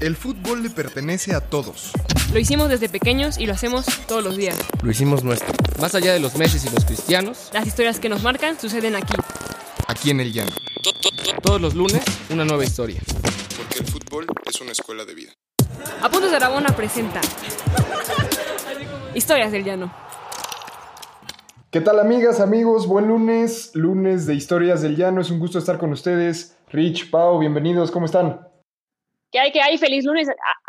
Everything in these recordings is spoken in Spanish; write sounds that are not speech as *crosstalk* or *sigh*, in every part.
El fútbol le pertenece a todos. Lo hicimos desde pequeños y lo hacemos todos los días. Lo hicimos nuestro. Más allá de los Messi y los cristianos, Las historias que nos marcan suceden aquí. Aquí en el llano. todos los lunes, una nueva historia. Porque el fútbol es una escuela de vida. Apuntes de Aragona presenta Historias del Llano. ¿Qué tal amigas, amigos? Buen lunes, lunes de Historias del Llano. Es un gusto estar con ustedes. Rich, Pau, bienvenidos, ¿cómo están? Que hay, que hay, feliz lunes.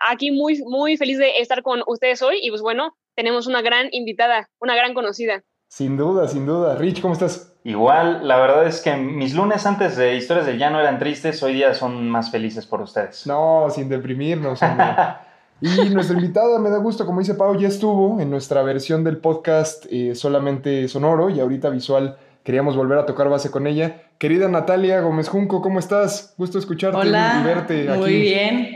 Aquí muy, muy feliz de estar con ustedes hoy. Y pues bueno, tenemos una gran invitada, una gran conocida. Sin duda, sin duda. Rich, ¿cómo estás? Igual, la verdad es que mis lunes antes de Historias del Llano eran tristes, hoy día son más felices por ustedes. No, sin deprimirnos, hombre. *laughs* Y nuestra invitada, me da gusto, como dice Pau, ya estuvo en nuestra versión del podcast eh, solamente sonoro y ahorita visual. Queríamos volver a tocar base con ella. Querida Natalia Gómez Junco, ¿cómo estás? Gusto escucharte Hola, y verte aquí. muy bien.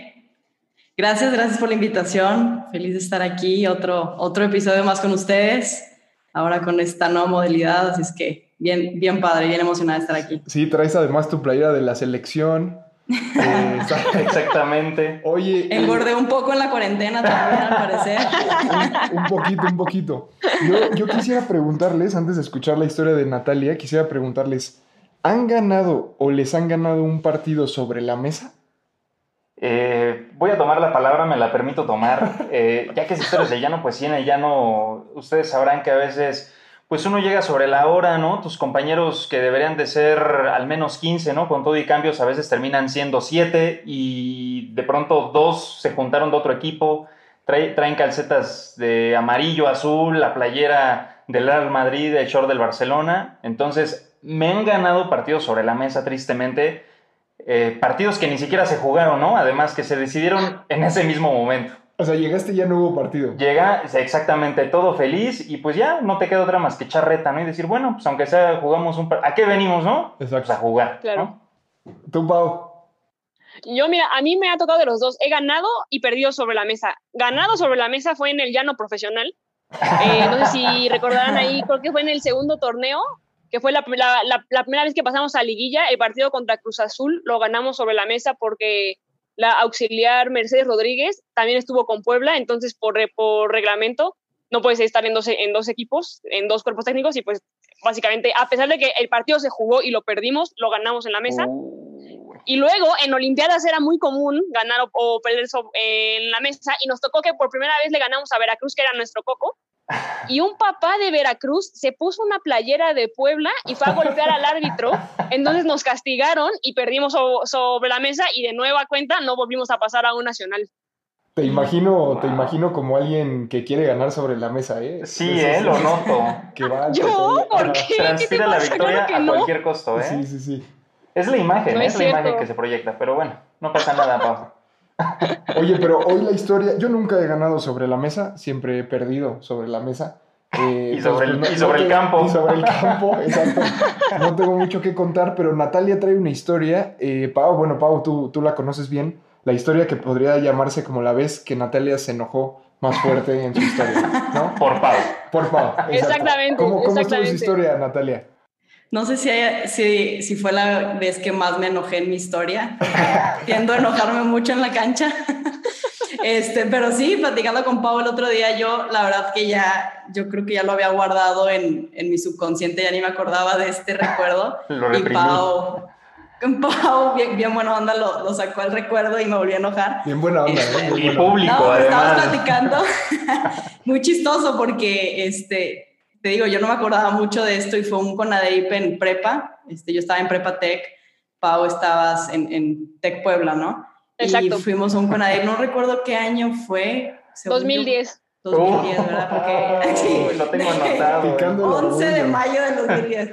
Gracias, gracias por la invitación. Feliz de estar aquí, otro, otro episodio más con ustedes. Ahora con esta nueva modalidad, así es que bien, bien padre, bien emocionada de estar aquí. Sí, traes además tu playera de la selección. Eh, Exactamente. Oye, eh, Engordé un poco en la cuarentena también, al parecer. un, un poquito, un poquito. Yo, yo quisiera preguntarles, antes de escuchar la historia de Natalia, quisiera preguntarles, ¿han ganado o les han ganado un partido sobre la mesa? Eh, voy a tomar la palabra, me la permito tomar. Eh, ya que es Historias del Llano, pues sí, en el llano, ustedes sabrán que a veces, pues uno llega sobre la hora, ¿no? Tus compañeros que deberían de ser al menos 15, ¿no? Con todo y cambios, a veces terminan siendo 7 y de pronto dos se juntaron de otro equipo, trae- traen calcetas de amarillo, azul, la playera del Real Madrid, el short del Barcelona. Entonces, me han ganado partidos sobre la mesa, tristemente. Eh, partidos que ni siquiera se jugaron, ¿no? Además que se decidieron en ese mismo momento. O sea, llegaste y ya no hubo partido. Llega exactamente todo feliz y pues ya no te queda otra más que echar reta, ¿no? Y decir, bueno, pues aunque sea jugamos un... par- ¿A qué venimos, no? Exacto. Pues a jugar, Claro. ¿no? Tú, Pau. Yo, mira, a mí me ha tocado de los dos. He ganado y perdido sobre la mesa. Ganado sobre la mesa fue en el llano profesional. Eh, no sé si *laughs* recordarán ahí, creo que fue en el segundo torneo, que fue la, la- la- la primera vez que pasamos a liguilla. El partido contra Cruz Azul lo ganamos sobre la mesa porque la auxiliar Mercedes Rodríguez también estuvo con Puebla, entonces por, re- por reglamento no puedes estar en dos, en dos equipos, en dos cuerpos técnicos y pues básicamente, a pesar de que el partido se jugó y lo perdimos, lo ganamos en la mesa. Uy. Y luego en Olimpiadas era muy común ganar o, o perder en la mesa y nos tocó que por primera vez le ganamos a Veracruz, que era nuestro coco. Y un papá de Veracruz se puso una playera de Puebla y fue a golpear al árbitro. Entonces nos castigaron y perdimos so- sobre la mesa y de nueva cuenta no volvimos a pasar a un nacional. Te imagino, te imagino como alguien que quiere ganar sobre la mesa, ¿eh? Sí, Eso ¿eh? sí, Lo noto. *laughs* Que va ¿Yo? ¿Por qué? ¿Qué te Transpira la pasa? victoria Claro que a no. cualquier costo, ¿eh? Sí, sí, sí. Es la imagen, No ¿eh? es es la imagen que se proyecta, pero bueno, no pasa nada, Pau. Oye, pero hoy la historia, yo nunca he ganado sobre la mesa, siempre he perdido sobre la mesa. *laughs* Eh, Y sobre el- pues, y sobre el tengo- campo. Y sobre el campo, exacto. No tengo mucho que contar, pero Natalia trae una historia. Eh, Pau, bueno, Pau, tú, tú la conoces bien. La historia que podría llamarse como la vez que Natalia se enojó más fuerte en su historia, ¿no? Por Pau. Por Pau. exacto. Exactamente, ¿Cómo, cómo estuvo su exactamente. historia, Natalia? No sé si, haya- si, si fue la vez que más me enojé en mi historia. *laughs* Tiendo a enojarme mucho en la cancha. Este, pero sí, platicando con Pau el otro día, yo la verdad que ya, yo creo que ya lo había guardado en, en mi subconsciente, ya ni me acordaba de este recuerdo. *laughs* Lo y. Pau, *laughs* Pau bien, bien buena onda, lo, lo sacó el recuerdo y me volví a enojar. Bien buena onda, ¿eh? Muy Y buena público, No, estábamos además. platicando. Muy chistoso porque, este, te digo, yo no me acordaba mucho de esto y fue un Conadeip en prepa. Este, yo estaba en prepa Tech, Pau estabas en, en Tech Puebla, ¿no? Exacto. Y fuimos a un Conadeip, no recuerdo qué año fue. según yo, 2010. 2010, ¿verdad? Porque *laughs* sí, lo tengo anotado. Picando el 11 de mayo de 2010.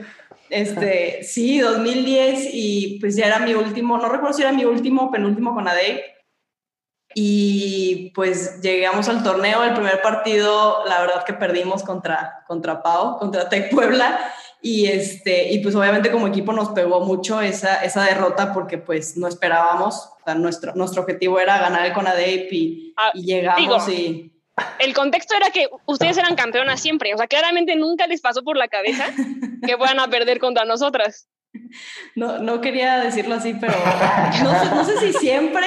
Este, sí, 2010 y pues ya era mi último, no recuerdo si era mi último o penúltimo con ADEC. Y pues llegamos al torneo, el primer partido, la verdad que perdimos contra, contra Pau, contra Tec Puebla. Y, este, y pues obviamente como equipo nos pegó mucho esa, esa derrota porque pues no esperábamos, o sea, nuestro, nuestro objetivo era ganar el Conadeip y, Ah, y llegamos digo, y... el contexto era que ustedes eran campeonas siempre, o sea, claramente nunca les pasó por la cabeza que fueran a perder contra nosotras. *laughs* No, no quería decirlo así, pero no, no sé si siempre,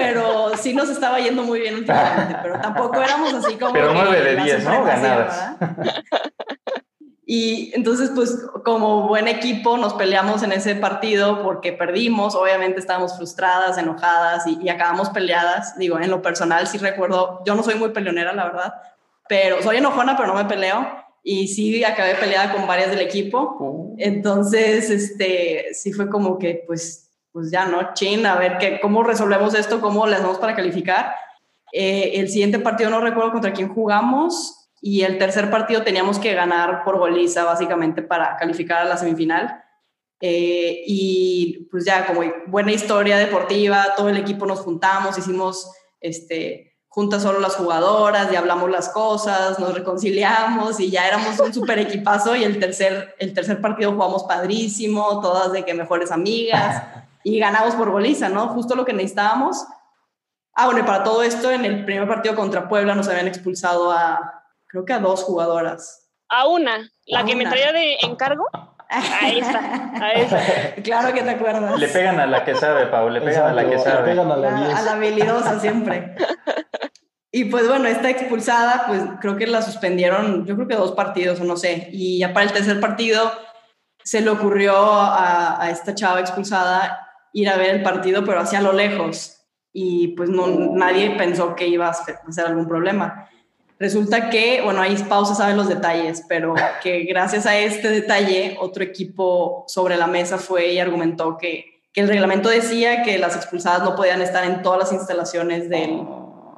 pero sí nos estaba yendo muy bien últimamente, pero tampoco éramos así como... Pero que 9 de la 10, ¿no? Ganadas. ¿verdad? Y entonces, pues como buen equipo nos peleamos en ese partido porque perdimos, obviamente estábamos frustradas, enojadas y, y acabamos peleadas. Digo, en lo personal sí recuerdo, yo no soy muy peleonera, la verdad, pero soy enojona, pero no me peleo. Y sí acabé peleada con varias del equipo. Uh, Entonces, este, sí fue como que, pues, pues ya, ¿no? Chin, a ver qué, cómo resolvemos esto, cómo le hacemos para calificar. Eh, el siguiente partido no recuerdo contra quién jugamos y el tercer partido teníamos que ganar por goliza, básicamente, para calificar a la semifinal. Eh, y pues ya, como buena historia deportiva, todo el equipo nos juntamos, hicimos este, juntas solo las jugadoras y hablamos las cosas, nos reconciliamos y ya éramos un super equipazo y el tercer, el tercer partido jugamos padrísimo, todas de que mejores amigas y ganamos por goliza, ¿no? Justo lo que necesitábamos. Ah, bueno, y para todo esto, en el primer partido contra Puebla nos habían expulsado a, creo que a dos jugadoras. A una, la A que me una. traía de encargo. A esa, a esa. claro que te acuerdas. Le pegan a la que sabe, Pau, le pegan a la que Exacto, le sabe. pegan a la La- 10. a la habilidosa siempre. Y pues bueno, esta expulsada, pues creo que la suspendieron, yo creo que dos partidos o no sé. Y ya para el tercer partido se le ocurrió a, a esta chava expulsada ir a ver el partido, pero hacia lo lejos. Y pues no, nadie pensó que iba a ser algún problema. Resulta que, bueno, ahí pausa sabe los detalles, pero que gracias a este detalle, otro equipo sobre la mesa fue y argumentó que, que el reglamento decía que las expulsadas no podían estar en todas las instalaciones del,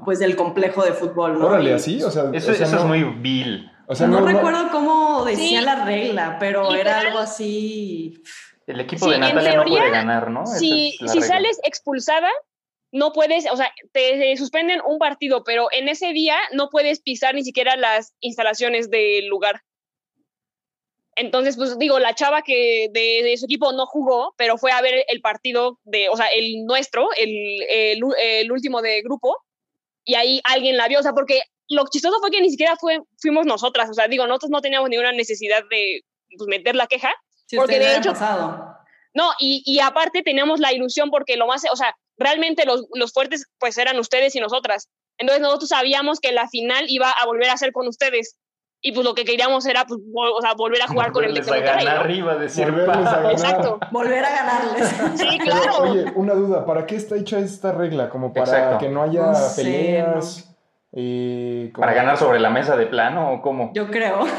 pues, del complejo de fútbol. ¿no? Órale, así, o sea, Eso, o sea, eso es no- muy vil. o sea, no, no- recuerdo cómo decía Sí. la regla, pero era algo así. El equipo Sí, de Natalia no teoría, puede ganar, ¿no? Si, es la si regla. sales expulsada, no puedes, o sea, te, suspenden un partido, pero en ese día no puedes pisar ni siquiera las instalaciones del lugar. Entonces, pues digo, la chava que de, de su equipo no jugó, pero fue a ver el partido de, o sea, el nuestro, el, el, último de grupo, y ahí alguien la vio, o sea, porque lo chistoso fue que ni siquiera fue, fuimos nosotras, o sea, digo, nosotros no teníamos ninguna necesidad de pues, meter la queja, Si Porque de hecho- pasado. no, y, y aparte teníamos la ilusión porque lo más, o sea, realmente los, los fuertes pues eran ustedes y nosotras. Entonces nosotros sabíamos que la final iba a volver a ser con ustedes. Y pues lo que queríamos era pues, vol- o sea, volver a jugar con el Tec Volverles ¿no? arriba, decir Volverles a ganar. Exacto. Volver a ganarles. Sí, Pero, claro. oye, una duda, ¿para qué está hecha esta regla? Como para Exacto. que no haya No sé, peleas. Como- ¿Para ganar sobre la mesa de plano o cómo? Yo creo. *laughs*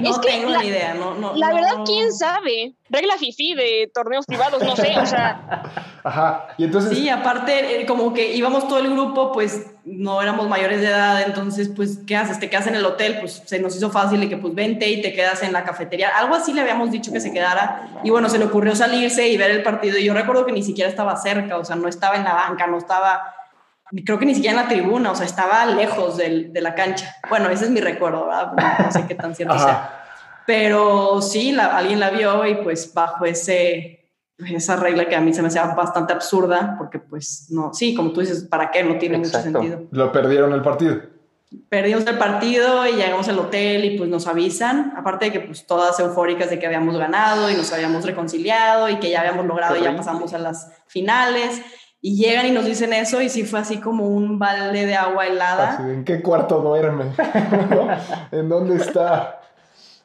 No Es que tengo la- ni idea. No, no, La no- verdad, quién sabe. Regla fifi de torneos privados, no sé, o sea, *laughs* Ajá, y entonces. Sí, aparte, eh, como que íbamos todo el grupo, pues no éramos mayores de edad, entonces, pues, ¿qué haces? ¿Te quedas en el hotel? Pues se nos hizo fácil y que, pues, vente y te quedas en la cafetería. Algo así le habíamos dicho que se quedara. Y bueno, se le ocurrió salirse y ver el partido. Y yo recuerdo que ni siquiera estaba cerca, o sea, no estaba en la banca, no estaba, creo que ni siquiera en la tribuna, o sea, estaba lejos del- de la cancha. Bueno, ese es mi recuerdo, ¿verdad? No sé qué tan cierto Ajá. sea. Pero sí, la- alguien la vio y pues bajo ese, esa regla que a mí se me hacía bastante absurda, porque pues no, sí, como tú dices, ¿para qué? No tiene Exacto. mucho sentido. Lo perdieron el partido. Perdimos el partido y llegamos al hotel y pues nos avisan, aparte de que pues todas eufóricas de que habíamos ganado y nos habíamos reconciliado y que ya habíamos logrado y ya pasamos a las finales. Y llegan y nos dicen eso y sí fue así como un balde de agua helada. Así ¿En qué cuarto duerme? ¿No? *laughs* ¿En dónde está?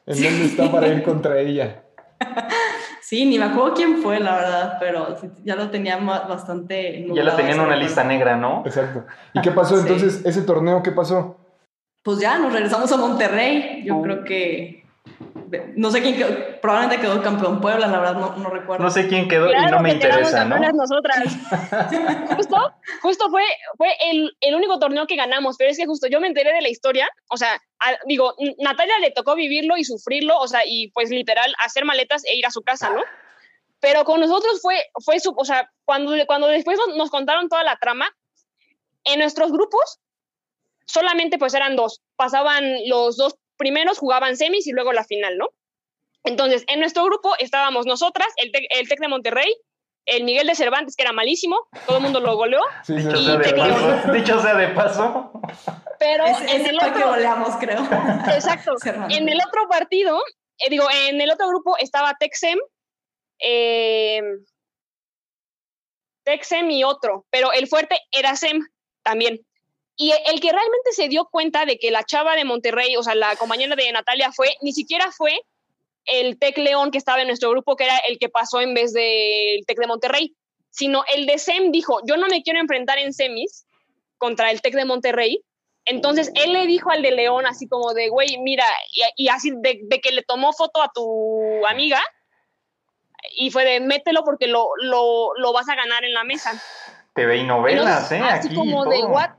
¿En dónde está para ir contra ella? Sí, ni me acuerdo quién fue, la verdad, pero ya lo tenía ma- bastante. Ya la tenían en una recuerdo. lista negra, ¿no? Exacto. ¿Y qué pasó Sí. entonces? ¿Ese torneo qué pasó? Pues ya nos regresamos a Monterrey. Yo Oh. creo que. No sé quién quedó, probablemente quedó campeón Puebla, la verdad no, no recuerdo. No sé quién quedó y claro no me que interesa, ¿no? nosotras. *laughs* justo, justo fue, fue el, el único torneo que ganamos, pero es que justo yo me enteré de la historia, o sea, a- digo, Natalia le tocó vivirlo y sufrirlo, o sea, y pues literal hacer maletas e ir a su casa, ¿no? Pero con nosotros fue, fue su, o sea, cuando, cuando después nos, nos contaron toda la trama, en nuestros grupos solamente pues eran dos, pasaban los dos primeros, jugaban semis y luego la final, ¿no? Entonces, en nuestro grupo estábamos nosotras, el Tec, el Tec de Monterrey, el Miguel de Cervantes, que era malísimo, todo el mundo lo goleó, Sí, sea de paso, dicho sea de paso. pero Ese, en el el que otro, goleamos, creo. exacto, *laughs* Cervantes. en el otro partido, eh, digo, en el otro grupo estaba Texem, eh, Tech Sem y otro, pero el fuerte era Sem también. Y el que realmente se dio cuenta de que la chava de Monterrey, o sea, la compañera de Natalia fue, ni siquiera fue el Tec León que estaba en nuestro grupo, que era el que pasó en vez del Tec de Monterrey, sino el de SEM dijo, yo no me quiero enfrentar en semis contra el Tec de Monterrey. Entonces él le dijo al de León así como de, güey, mira, y, así de, que le tomó foto a tu amiga y fue de, mételo porque lo, lo, lo vas a ganar en la mesa. TV y novelas, ¿eh? Así como de, what?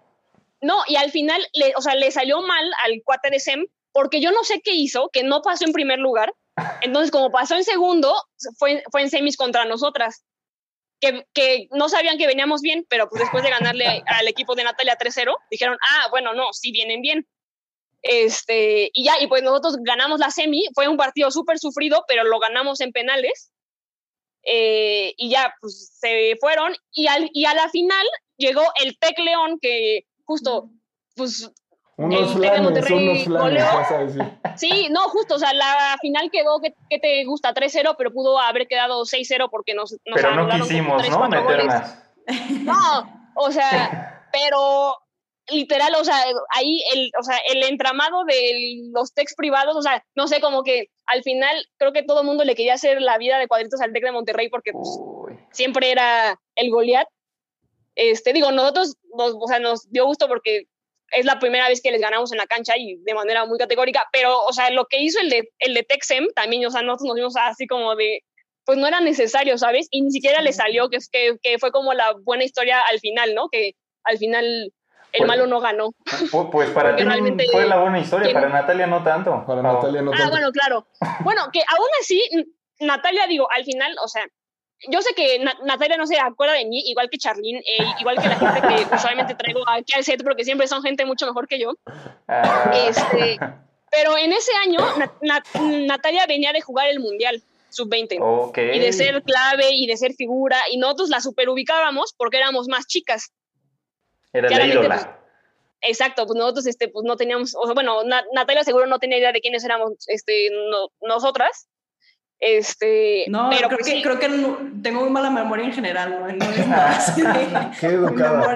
No, y al final, le, o sea, le salió mal al cuate de SEM porque yo no sé qué hizo, que no pasó en primer lugar. Entonces, como pasó en segundo, fue, fue en semis contra nosotras. Que, que, no sabían que veníamos bien, pero pues después de ganarle *laughs* al equipo de Natalia 3-0, dijeron, ah, bueno, no, sí vienen bien. Este, y ya, y pues nosotros ganamos la semi, fue un partido súper sufrido, pero lo ganamos en penales. Eh, y ya, pues se fueron. Y, al, y a la final llegó el Tec León, que justo, pues unos flanes, unos flanes, vas a decir. Sí, no, justo, o sea, la final quedó, que, te gusta? 3-0, pero pudo haber quedado 6-0 porque nos, nos Pero no quisimos, ¿no? Meter más. No, o sea, pero literal, o sea, ahí el, o sea, el entramado de los techs privados, o sea, no sé, como que al final creo que todo el mundo le quería hacer la vida de cuadritos al tech de Monterrey porque pues, siempre era el Goliat. Este, digo, nosotros, nos, o sea, nos dio gusto porque es la primera vez que les ganamos en la cancha y de manera muy categórica, pero, o sea, lo que hizo el de, el de Texem también, o sea, nosotros nos vimos así como de, pues no era necesario, ¿sabes? Y ni siquiera le salió, que, que, que fue como la buena historia al final, ¿no? Que al final el pues, malo no ganó. Pues para ti fue la buena historia, para Natalia no tanto. Para Natalia no ah, tanto. Ah, bueno, claro. Bueno, que aún así, Natalia, digo, al final, o sea, yo sé que Natalia no se acuerda de mí, igual que Charlene, eh, igual que la gente que *laughs* usualmente traigo aquí al set, porque siempre son gente mucho mejor que yo. Ah. Este, pero en ese año, Natalia venía de jugar el Mundial sub-20 y de ser clave y de ser figura, y nosotros la superubicábamos porque éramos más chicas. Era la ídola. Pues, exacto, pues nosotros este, pues no teníamos, o sea, bueno, Natalia seguro no tenía idea de quiénes éramos este, nosotras, este, no, pero creo, pues que, creo que tengo muy mala memoria en general, ¿no? no *laughs* es *laughs* así Qué educada.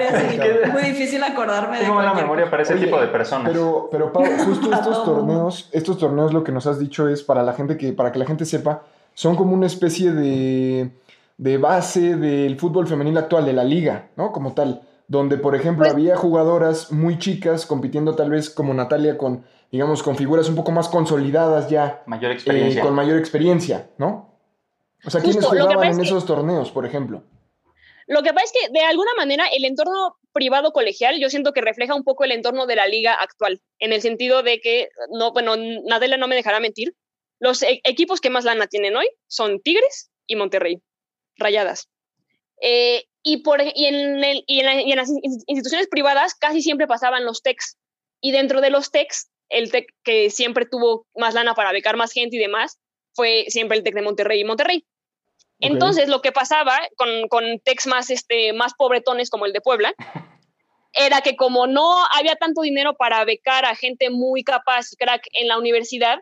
muy difícil acordarme tengo mala memoria para ese tipo de personas. Pero, pero Pau, justo *laughs* estos torneos, estos torneos lo que nos has dicho es para la gente que, para que la gente sepa, son como una especie de, de base del fútbol femenil actual, de la liga, ¿no? Como tal. Donde, por ejemplo, pues había jugadoras muy chicas compitiendo tal vez como Natalia con digamos, con figuras un poco más consolidadas ya. Mayor experiencia. Eh, con mayor experiencia, ¿no? O sea, ¿quiénes jugaban en esos torneos, por ejemplo? Lo que pasa es que de alguna manera el entorno privado colegial yo siento que refleja un poco el entorno de la liga actual, en el sentido de que, no, bueno, Nadela no me dejará mentir, los e-, equipos que más lana tienen hoy son Tigres y Monterrey, Rayadas. Eh, y, por, y, en el, y, en las instituciones privadas casi siempre pasaban los techs. Y dentro de los techs el TEC que siempre tuvo más lana para becar más gente y demás fue siempre el TEC de Monterrey y Monterrey. Entonces, lo que pasaba con, con TECs más, este, más pobretones como el de Puebla, *laughs* era que como no había tanto dinero para becar a gente muy capaz y crack en la universidad,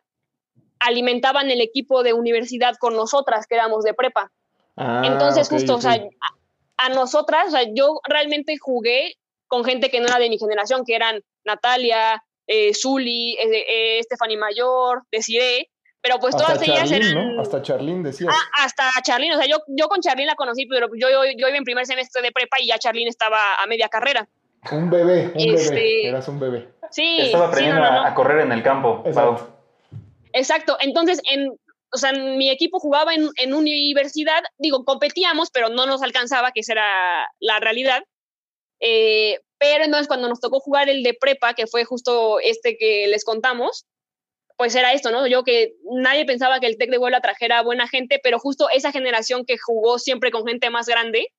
alimentaban el equipo de universidad con nosotras, que éramos de prepa. Ah, Entonces, justo, o sea, a, a, nosotras, o sea, yo realmente jugué con gente que no era de mi generación, que eran Natalia, eh, Zully, eh, Stephanie Mayor, Desiree, pero pues todas ellas eran... Hasta Charlene decía. Ah, hasta Charlene, o sea, yo, yo con Charlene la conocí, pero yo, yo, yo iba en primer semestre de prepa y ya Charlene estaba a media carrera. Un bebé, un bebé, este, eras un bebé. Sí. Estaba aprendiendo A, correr en el campo. Exacto. Exacto, entonces en, o sea, mi equipo jugaba en, en universidad, digo, competíamos, pero no nos alcanzaba, que esa era la realidad. Eh, pero entonces cuando nos tocó jugar el de prepa, que fue justo este que les contamos, pues era esto, ¿no? Yo que nadie pensaba que el Tec de Huelva trajera buena gente, pero justo esa generación que jugó siempre con gente más grande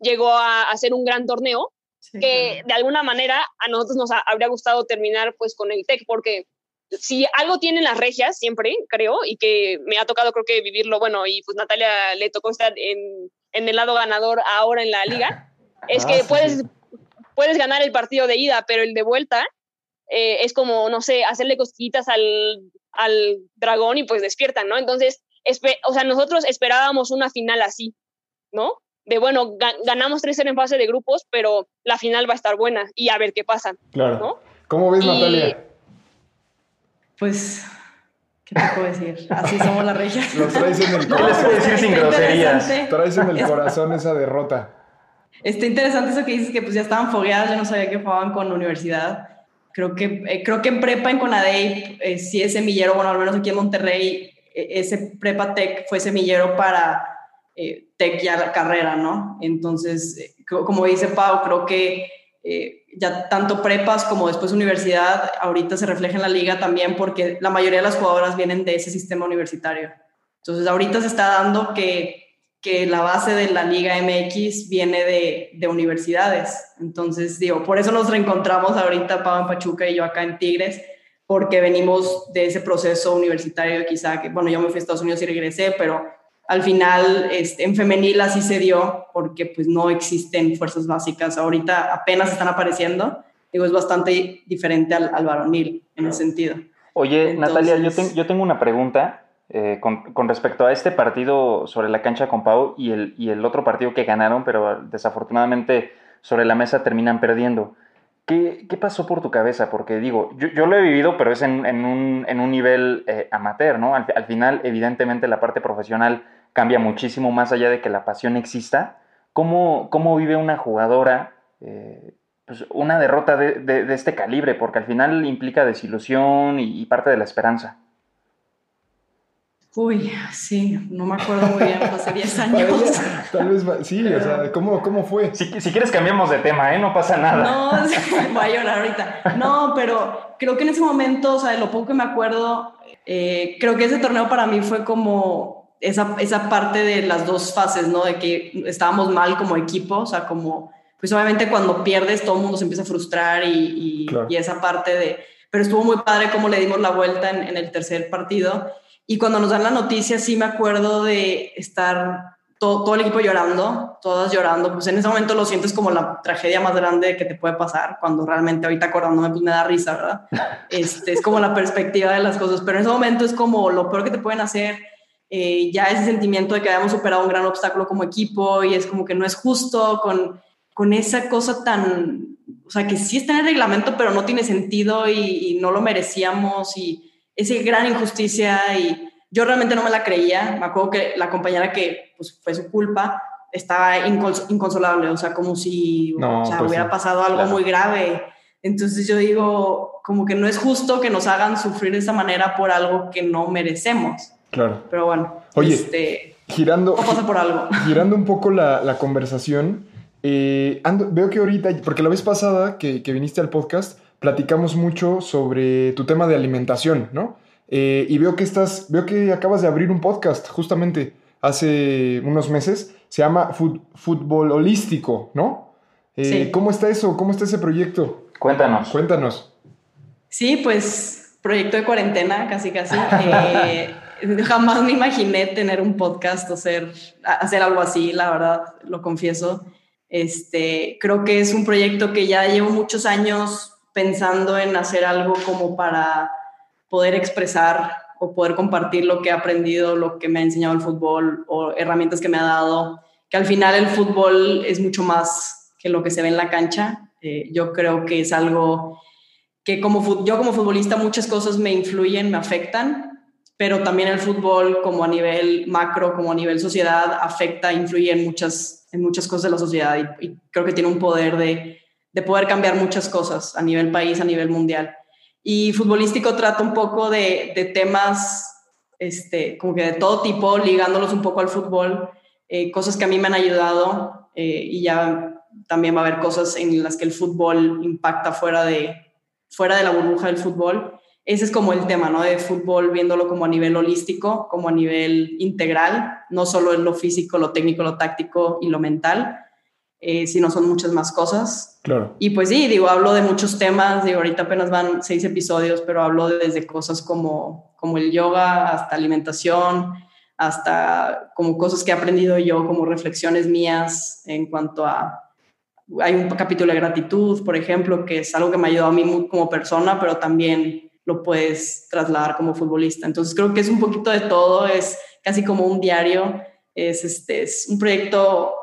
llegó a hacer un gran torneo que de alguna manera a nosotros nos habría gustado terminar pues con el Tec, porque si algo tienen las regias siempre, creo, y que me ha tocado creo que vivirlo, bueno, y pues Natalia le tocó estar en, en el lado ganador ahora en la liga, *laughs* es ah, que puedes puedes ganar el partido de ida, pero el de vuelta eh, es como, no sé, hacerle cosquillitas al, al dragón y pues despiertan, ¿no? Entonces, o sea, nosotros esperábamos una final así, ¿no? de bueno, ganamos 3-0 en fase de grupos, pero la final va a estar buena y a ver qué pasa. Claro. ¿Cómo ves, Natalia? Pues, ¿qué te puedo decir? Así somos las reyes. Lo traes en el *laughs* corazón. decir sin groserías? Traes en el corazón esa derrota. Está interesante eso que dices que pues ya estaban fogueadas, yo no sabía que jugaban con la universidad. Creo que, eh, creo que en prepa, en Conadey, eh, sí es semillero, bueno, al menos aquí en Monterrey, eh, ese prepa tech fue semillero para eh, tech ya la carrera, ¿no? Entonces, como dice Pau, creo que ya tanto prepas como después universidad, ahorita se refleja en la liga también porque la mayoría de las jugadoras vienen de ese sistema universitario. Entonces, ahorita se está dando que que la base de la Liga MX viene de, de, universidades. Entonces, digo, por eso nos reencontramos ahorita, Pau en Pachuca y yo acá en Tigres, porque venimos de ese proceso universitario, quizá que, bueno, yo me fui a Estados Unidos y regresé, pero al final este, en femenil así se dio, porque pues no existen fuerzas básicas. Ahorita apenas están apareciendo. Digo, es bastante diferente al, al varonil en ese sentido. Oye, Natalia, yo, yo tengo una pregunta eh, con, respecto a este partido sobre la cancha con Pau y el, otro partido que ganaron, pero desafortunadamente sobre la mesa terminan perdiendo. ¿Qué, pasó por tu cabeza? Porque digo, yo, lo he vivido, pero es en, un, nivel eh, amateur, ¿no? Al, final, evidentemente, la parte profesional cambia muchísimo más allá de que la pasión exista. ¿Cómo, vive una jugadora eh, pues una derrota de, de, este calibre? Porque al final implica desilusión y parte de la esperanza. Uy, sí, no me acuerdo muy bien, hace *laughs* 10 años. tal vez, sí, o sea, ¿cómo, cómo fue? Si, si, quieres cambiamos de tema, ¿eh? No pasa nada. No, *laughs* voy a llorar ahorita. No, pero creo que en ese momento, o sea, de lo poco que me acuerdo, eh, creo que ese torneo para mí fue como esa, esa parte de las dos fases, ¿no? De que estábamos mal como equipo, o sea, como, pues obviamente cuando pierdes todo el mundo se empieza a frustrar y, y, esa parte de... Pero estuvo muy padre cómo le dimos la vuelta en, en el tercer partido y cuando nos dan la noticia, sí me acuerdo de estar todo, todo, el equipo llorando, todas llorando. Pues en ese momento lo sientes como la tragedia más grande que te puede pasar, cuando realmente ahorita acordándome, pues me da risa, ¿verdad? *laughs* Este, es como la perspectiva de las cosas, pero en ese momento es como lo peor que te pueden hacer. Eh, ya ese sentimiento de que habíamos superado un gran obstáculo como equipo y es como que no es justo con, con esa cosa tan, o sea, que sí está en el reglamento, pero no tiene sentido y, y no lo merecíamos y esa gran injusticia y yo realmente no me la creía. Me acuerdo que la compañera que pues, fue su culpa estaba inconsolable, o sea, como si pues hubiera pasado algo muy grave. Entonces yo digo, como que no es justo que nos hagan sufrir de esa manera por algo que no merecemos. Claro. Pero bueno, Oye, este, girando, pasa por algo. *laughs* girando un poco la, la conversación, eh, veo que ahorita, porque la vez pasada que, que viniste al podcast, platicamos mucho sobre tu tema de alimentación, ¿no? Eh, y veo que estás, veo que acabas de abrir un podcast justamente hace unos meses. Se llama Fútbol Holístico, ¿no? Eh, ¿Cómo está eso? ¿Cómo está ese proyecto? Cuéntanos. Cuéntanos. Sí, pues proyecto de cuarentena, casi casi. Eh, *laughs* jamás me imaginé tener un podcast o hacer, hacer algo así, la verdad, lo confieso. Este, creo que es un proyecto que ya llevo muchos años pensando en hacer algo como para poder expresar o poder compartir lo que he aprendido, lo que me ha enseñado el fútbol o herramientas que me ha dado, que al final el fútbol es mucho más que lo que se ve en la cancha. Eh, yo creo que es algo que como yo como futbolista muchas cosas me influyen, me afectan, pero también el fútbol como a nivel macro, como a nivel sociedad, afecta, influye en muchas, en muchas cosas de la sociedad y creo que tiene un poder de de poder cambiar muchas cosas a nivel país, a nivel mundial. Y futbolístico trata un poco de, de temas, este, como que de todo tipo, ligándolos un poco al fútbol, eh, cosas que a mí me han ayudado eh, y ya también va a haber cosas en las que el fútbol impacta fuera de, fuera de la burbuja del fútbol. Ese es como el tema, ¿no? De fútbol viéndolo como a nivel holístico, como a nivel integral, no solo en lo físico, lo técnico, lo táctico y lo mental, eh, sino son muchas más cosas. Claro. Y pues sí, digo, hablo de muchos temas, digo, ahorita apenas van seis episodios, pero hablo desde cosas como, como el yoga hasta alimentación, hasta como cosas que he aprendido yo, como reflexiones mías en cuanto a... Hay un capítulo de gratitud, por ejemplo, que es algo que me ha ayudado a mí como persona, pero también lo puedes trasladar como futbolista. Entonces creo que es un poquito de todo, es casi como un diario, es, este, es un proyecto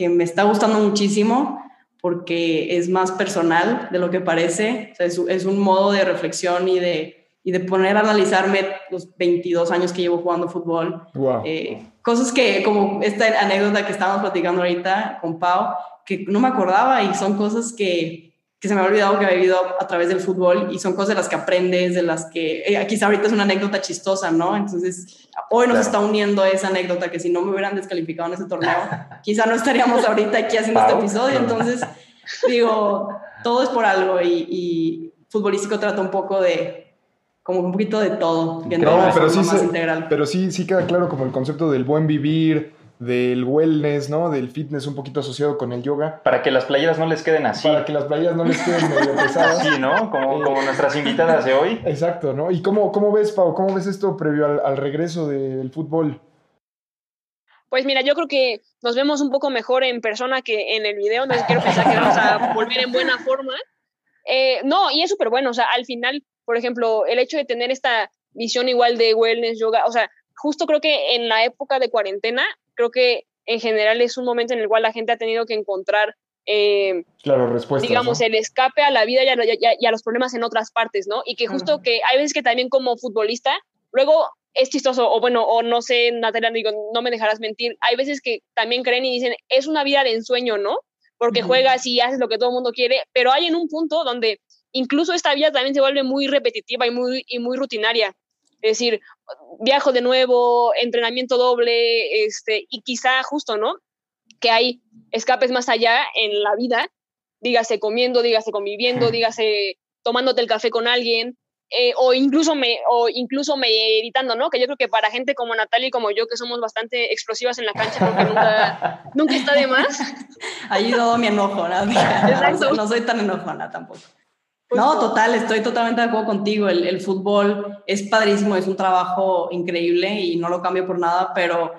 que me está gustando muchísimo porque es más personal de lo que parece. O sea, es, es, un modo de reflexión y de, y de poner a analizarme los 22 años que llevo jugando fútbol. Wow. Eh, cosas que, como esta anécdota que estábamos platicando ahorita con Pau, que no me acordaba y son cosas que, que se me ha olvidado que había vivido a través del fútbol y son cosas de las que aprendes, de las que eh, quizá ahorita es una anécdota chistosa, ¿no? Entonces, hoy nos está uniendo esa anécdota que si no me hubieran descalificado en ese torneo, *laughs* quizá no estaríamos ahorita aquí haciendo este episodio. Entonces, digo, todo es por algo y, y futbolístico trata un poco de como un poquito de todo, No, pero sí, se- pero sí, sí queda claro como el concepto del buen vivir, del wellness, ¿no? Del fitness un poquito asociado con el yoga, Para que las playeras no les queden así. para que las playas no les queden medio *laughs* pesadas. Sí, ¿no? Como, como nuestras invitadas de hoy. Exacto, ¿no? ¿Y cómo, cómo ves, Pau? ¿Cómo ves esto previo al, al regreso del fútbol? Pues mira, yo creo que nos vemos un poco mejor en persona que en el video, entonces quiero pensar que vamos a volver en buena forma. Eh, no, y es súper bueno, o sea, al final, por ejemplo, el hecho de tener esta visión igual de wellness, yoga, o sea, justo creo que en la época de cuarentena, creo que en general es un momento en el cual la gente ha tenido que encontrar, eh, Claro, respuestas. digamos, ¿no? el escape a la vida y a, y a- y a los problemas en otras partes, ¿no? Y que justo Ujú. que hay veces que también como futbolista, luego es chistoso, o bueno, o no sé, Natalia, digo, no me dejarás mentir, hay veces que también creen y dicen, es una vida de ensueño, ¿no? Porque Ujú. juegas y haces lo que todo el mundo quiere, pero hay en un punto donde incluso esta vida también se vuelve muy repetitiva y muy, y muy rutinaria. Es decir, viajo de nuevo, entrenamiento doble, este, y quizá justo, ¿no? Que hay escapes más allá en la vida, dígase comiendo, dígase conviviendo, dígase tomándote el café con alguien, eh, o incluso me o incluso meditando, ¿no? Que yo creo que para gente como Natalia y como yo, que somos bastante explosivas en la cancha, creo que nunca, nunca está de más. *laughs* Ha ayudado mi enojo, ¿no? Exacto. *laughs* no soy tan enojona tampoco. No, total, estoy totalmente de acuerdo contigo. El, el fútbol es padrísimo, es un trabajo increíble y no lo cambio por nada, pero,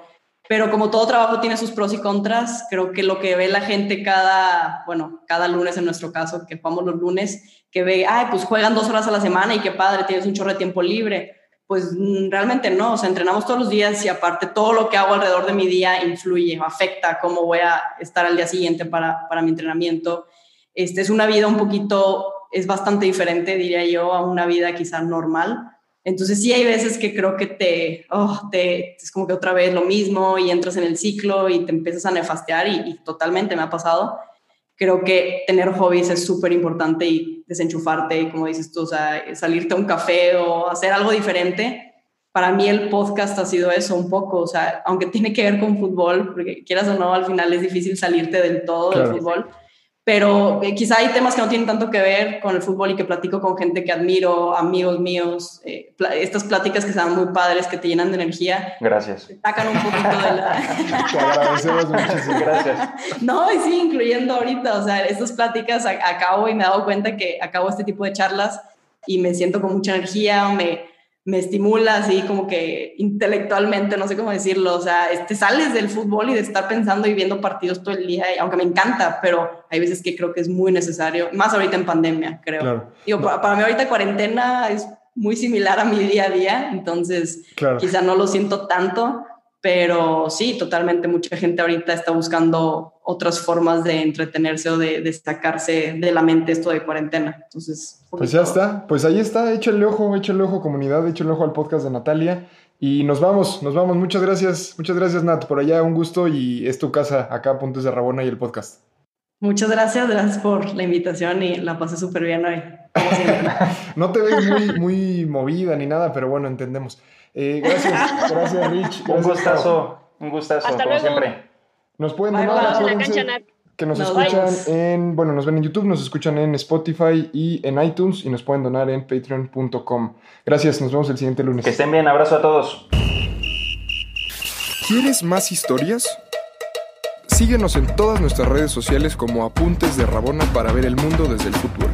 pero como todo trabajo tiene sus pros y contras, creo que lo que ve la gente cada, bueno, cada lunes en nuestro caso, que jugamos los lunes, que ve, ay, pues juegan dos horas a la semana y qué padre, tienes un chorro de tiempo libre. Pues mm, realmente no, o sea, entrenamos todos los días y aparte todo lo que hago alrededor de mi día influye, afecta cómo voy a estar al día siguiente para, para mi entrenamiento. Este, es una vida un poquito, es bastante diferente, diría yo, a una vida quizá normal. Entonces sí hay veces que creo que te, oh, te es como que otra vez lo mismo y entras en el ciclo y te empiezas a nefastear y, y totalmente me ha pasado. Creo que tener hobbies es súper importante y desenchufarte, como dices tú, o sea, salirte a un café o hacer algo diferente. Para mí el podcast ha sido eso un poco, o sea, aunque tiene que ver con fútbol, porque quieras o no, al final es difícil salirte del todo Claro. del fútbol, pero eh, quizá hay temas que no tienen tanto que ver con el fútbol y que platico con gente que admiro, amigos míos, eh, estas pláticas que son muy padres, que te llenan de energía, Gracias. te sacan un poquito de la... *laughs* Te agradecemos muchísimo. Gracias. No, y sí, incluyendo ahorita, o sea, estas pláticas acabo y me he dado cuenta que acabo este tipo de charlas y me siento con mucha energía, me, me estimula así como que intelectualmente, no sé cómo decirlo, o sea, este, sales del fútbol y de estar pensando y viendo partidos todo el día, aunque me encanta, pero hay veces que creo que es muy necesario, más ahorita en pandemia, creo. Claro, Digo, pa- para, mí ahorita cuarentena es muy similar a mi día a día, entonces claro. quizá no lo siento tanto, pero sí, totalmente mucha gente ahorita está buscando otras formas de entretenerse o de, de sacarse de la mente esto de cuarentena. Entonces, Pues ya está, pues ahí está, échale ojo, échale ojo comunidad, échale ojo al podcast de Natalia y nos vamos, nos vamos, muchas gracias, muchas gracias Nat, por allá un gusto y es tu casa acá, Puntos de Rabona y el podcast. Muchas gracias, gracias por la invitación y la pasé súper bien hoy, como. *laughs* No te ves muy, muy movida ni nada, pero bueno, entendemos. Eh, gracias, *laughs* gracias Rich. Un gracias, gustazo. Un gustazo, Hasta como luego. siempre. Nos pueden Bye, donar, bye. Acuérdense que nos, Nos escuchan en, bueno, nos ven en YouTube, nos escuchan en Spotify y en iTunes y nos pueden donar en patreon.com. Gracias, nos vemos el siguiente lunes. Que estén bien. Abrazo a todos. ¿Quieres más historias? Síguenos en todas nuestras redes sociales como Apuntes de Rabona para ver el mundo desde el fútbol.